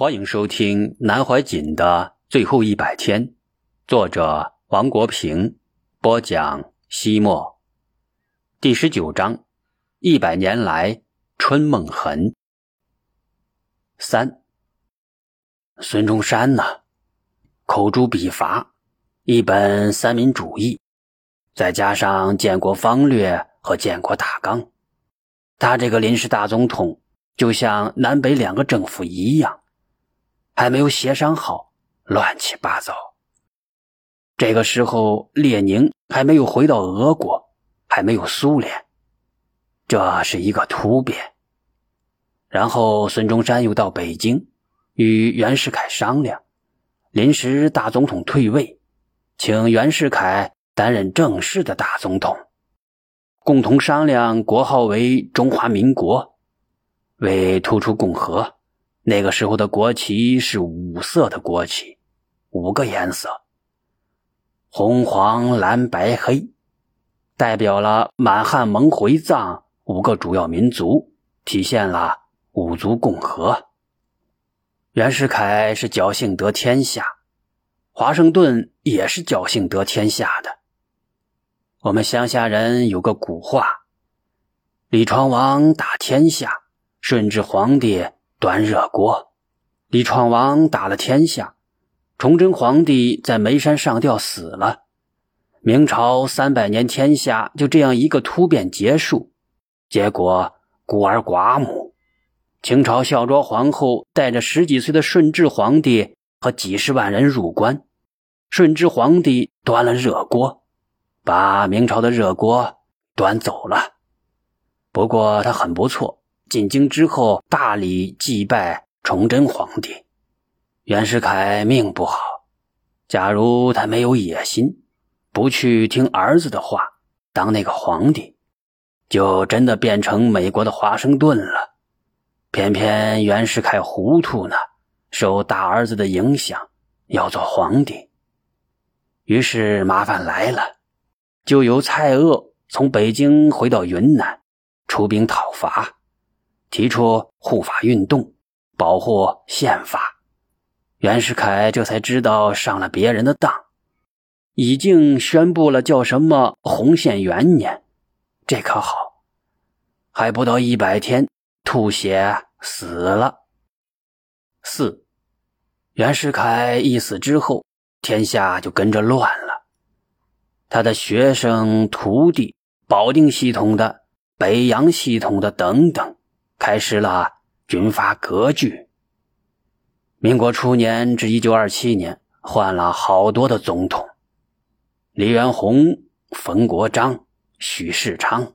欢迎收听南怀瑾的最后一百天，作者王国平播讲。西莫第十九章，一百年来春梦痕。三，孙中山呢，口诛笔伐，一本三民主义，再加上建国方略和建国大纲，他这个临时大总统就像南北两个政府一样。还没有协商好，乱七八糟。这个时候，列宁还没有回到俄国，还没有苏联，这是一个突变。然后，孙中山又到北京，与袁世凯商量，临时大总统退位，请袁世凯担任正式的大总统，共同商量国号为中华民国，为突出共和。那个时候的国旗是五色的国旗，五个颜色：红、黄、蓝、白、黑，代表了满汉蒙回藏五个主要民族，体现了五族共和。袁世凯是侥幸得天下，华盛顿也是侥幸得天下的。我们乡下人有个古话：“李闯王打天下，顺治皇帝。”端热锅，李闯王打了天下，崇祯皇帝在煤山上吊死了，明朝三百年天下就这样一个突变结束，结果孤儿寡母。清朝孝庄皇后带着十几岁的顺治皇帝和几十万人入关，顺治皇帝端了热锅，把明朝的热锅端走了。不过他很不错。进京之后，大礼祭拜崇祯皇帝。袁世凯命不好，假如他没有野心，不去听儿子的话，当那个皇帝，就真的变成美国的华盛顿了。偏偏袁世凯糊涂呢，受大儿子的影响，要做皇帝。于是麻烦来了，就由蔡锷从北京回到云南，出兵讨伐。提出护法运动，保护宪法，袁世凯这才知道上了别人的当，已经宣布了叫什么洪宪元年，这可好，还不到一百天，吐血死了。四，袁世凯一死之后，天下就跟着乱了，他的学生、徒弟，保定系统的、北洋系统的等等。开始了军阀割据。民国初年至一九二七年，换了好多的总统：李元洪、冯国璋、许世昌，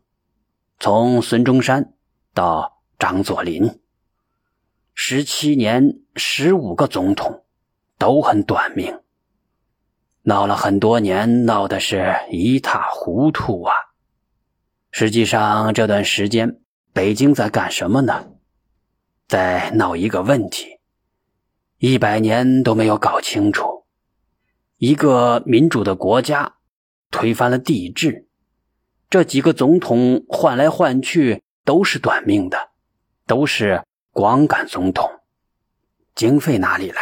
从孙中山到张作霖，十七年十五个总统，都很短命，闹了很多年，闹的是一塌糊涂啊！实际上这段时间。北京在干什么呢？在闹一个问题，一百年都没有搞清楚。一个民主的国家推翻了帝制，这几个总统换来换去都是短命的，都是光杆总统。经费哪里来？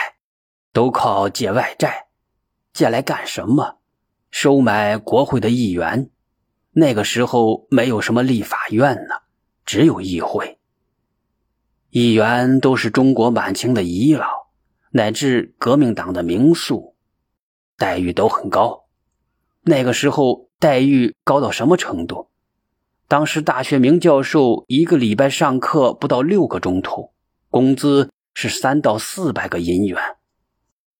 都靠借外债，借来干什么？收买国会的议员。那个时候没有什么立法院呢。只有议会，议员都是中国满清的遗老，乃至革命党的名宿，待遇都很高。那个时候待遇高到什么程度？当时大学名教授一个礼拜上课不到六个钟头，工资是三到四百个银元；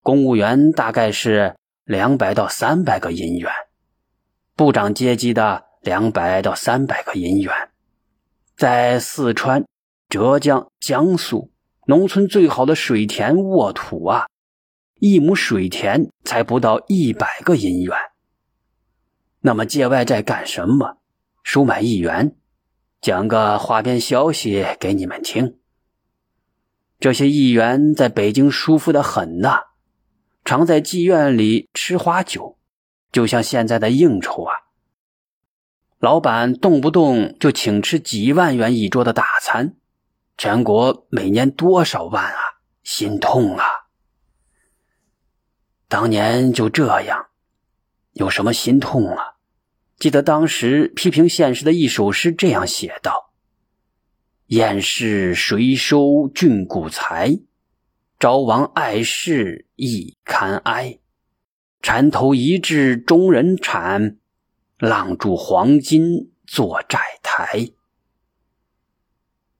公务员大概是两百到三百个银元；部长阶级的两百到三百个银元。在四川、浙江、江苏，农村最好的水田沃土啊，一亩水田才不到一百个银元。那么借外债干什么？收买议员？讲个花边消息给你们听：这些议员在北京舒服的很呐，常在妓院里吃花酒，就像现在的应酬啊。老板动不动就请吃几万元一桌的大餐，全国每年多少万啊！心痛啊！当年就这样，有什么心痛啊？记得当时批评现实的一首诗这样写道：“燕市谁收郡古财？昭王爱事亦堪哀。缠头一掷终人产，浪铸黄金做债台。”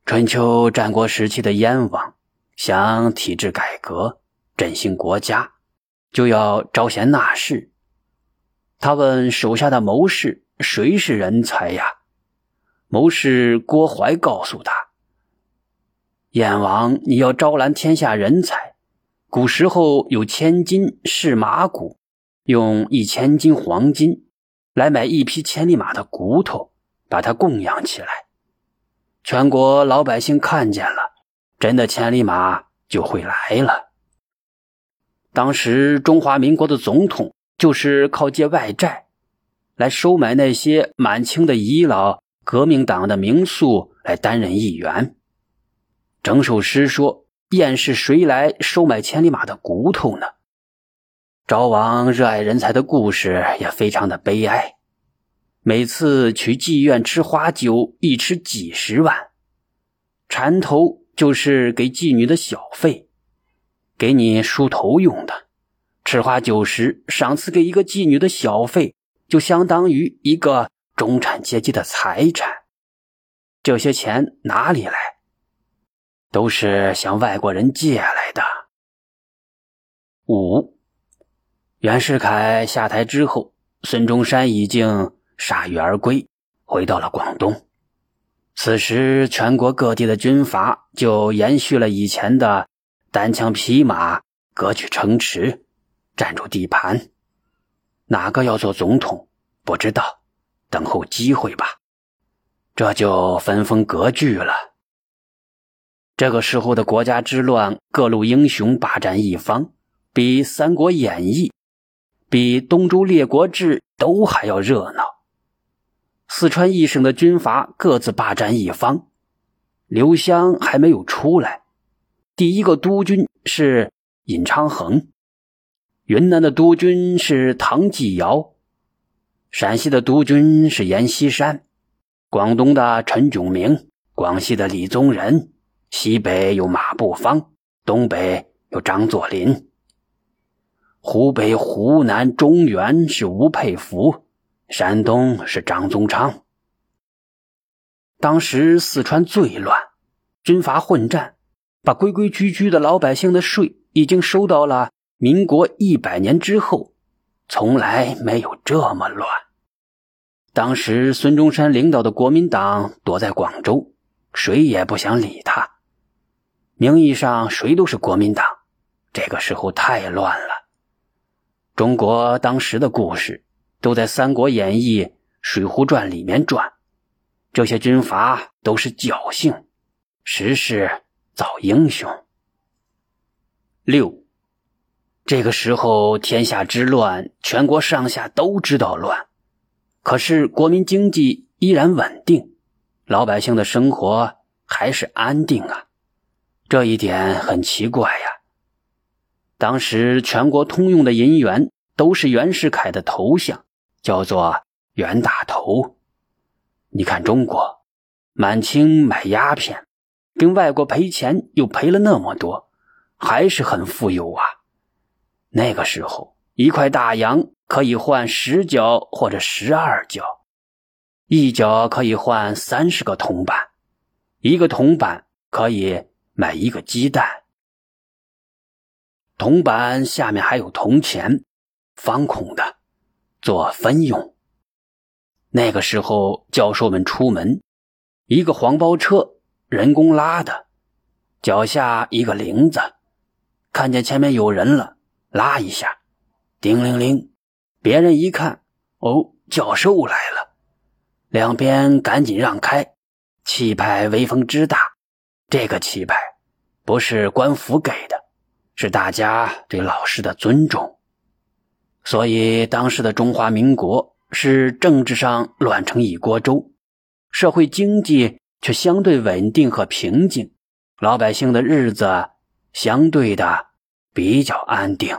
春秋战国时期的燕王想体制改革、振兴国家，就要招贤纳士。他问手下的谋士：“谁是人才呀？”谋士郭淮告诉他：“燕王，你要招揽天下人才，古时候有千金试马骨，用一千斤黄金来买一匹千里马的骨头，把它供养起来。全国老百姓看见了，真的千里马就会来了。当时中华民国的总统。”就是靠借外债，来收买那些满清的遗老、革命党的名宿来担任议员。整首诗说：“燕是谁来收买千里马的骨头呢？”昭王热爱人才的故事也非常的悲哀。每次去妓院吃花酒，一吃几十万，缠头就是给妓女的小费，给你梳头用的。吃花酒时，赏赐给一个妓女的小费，就相当于一个中产阶级的财产。这些钱哪里来？都是向外国人借来的。五，袁世凯下台之后，孙中山已经铩羽而归，回到了广东。此时，全国各地的军阀就延续了以前的单枪匹马、割据城池。占住地盘，哪个要做总统不知道，等候机会吧。这就分封割据了。这个时候的国家之乱，各路英雄霸占一方，比《三国演义》、比《东周列国志》都还要热闹。四川一省的军阀各自霸占一方，刘湘还没有出来，第一个督军是尹昌衡。云南的督军是唐继尧，陕西的督军是阎锡山，广东的陈炯明，广西的李宗仁，西北有马步芳，东北有张作霖，湖北、湖南、中原是吴佩孚，山东是张宗昌。当时四川最乱，军阀混战，把规规矩矩的老百姓的税已经收到了。民国一百年之后，从来没有这么乱。当时孙中山领导的国民党躲在广州，谁也不想理他。名义上谁都是国民党，这个时候太乱了。中国当时的故事都在《三国演义》《水浒传》里面转，这些军阀都是侥幸，时势造英雄。六。这个时候，天下之乱，全国上下都知道乱，可是国民经济依然稳定，老百姓的生活还是安定啊，这一点很奇怪呀。当时全国通用的银元都是袁世凯的头像，叫做袁大头。你看中国，满清买鸦片，跟外国赔钱又赔了那么多，还是很富有啊。那个时候，一块大洋可以换十角或者十二角，一角可以换三十个铜板，一个铜板可以买一个鸡蛋。铜板下面还有铜钱，方孔的，做分用。那个时候，教授们出门，一个黄包车，人工拉的，脚下一个铃子，看见前面有人了。拉一下，叮铃铃，别人一看，哦，教授来了，两边赶紧让开，气派威风之大。这个气派不是官府给的，是大家对老师的尊重。所以当时的中华民国是政治上乱成一锅粥，社会经济却相对稳定和平静，老百姓的日子相对的比较安定。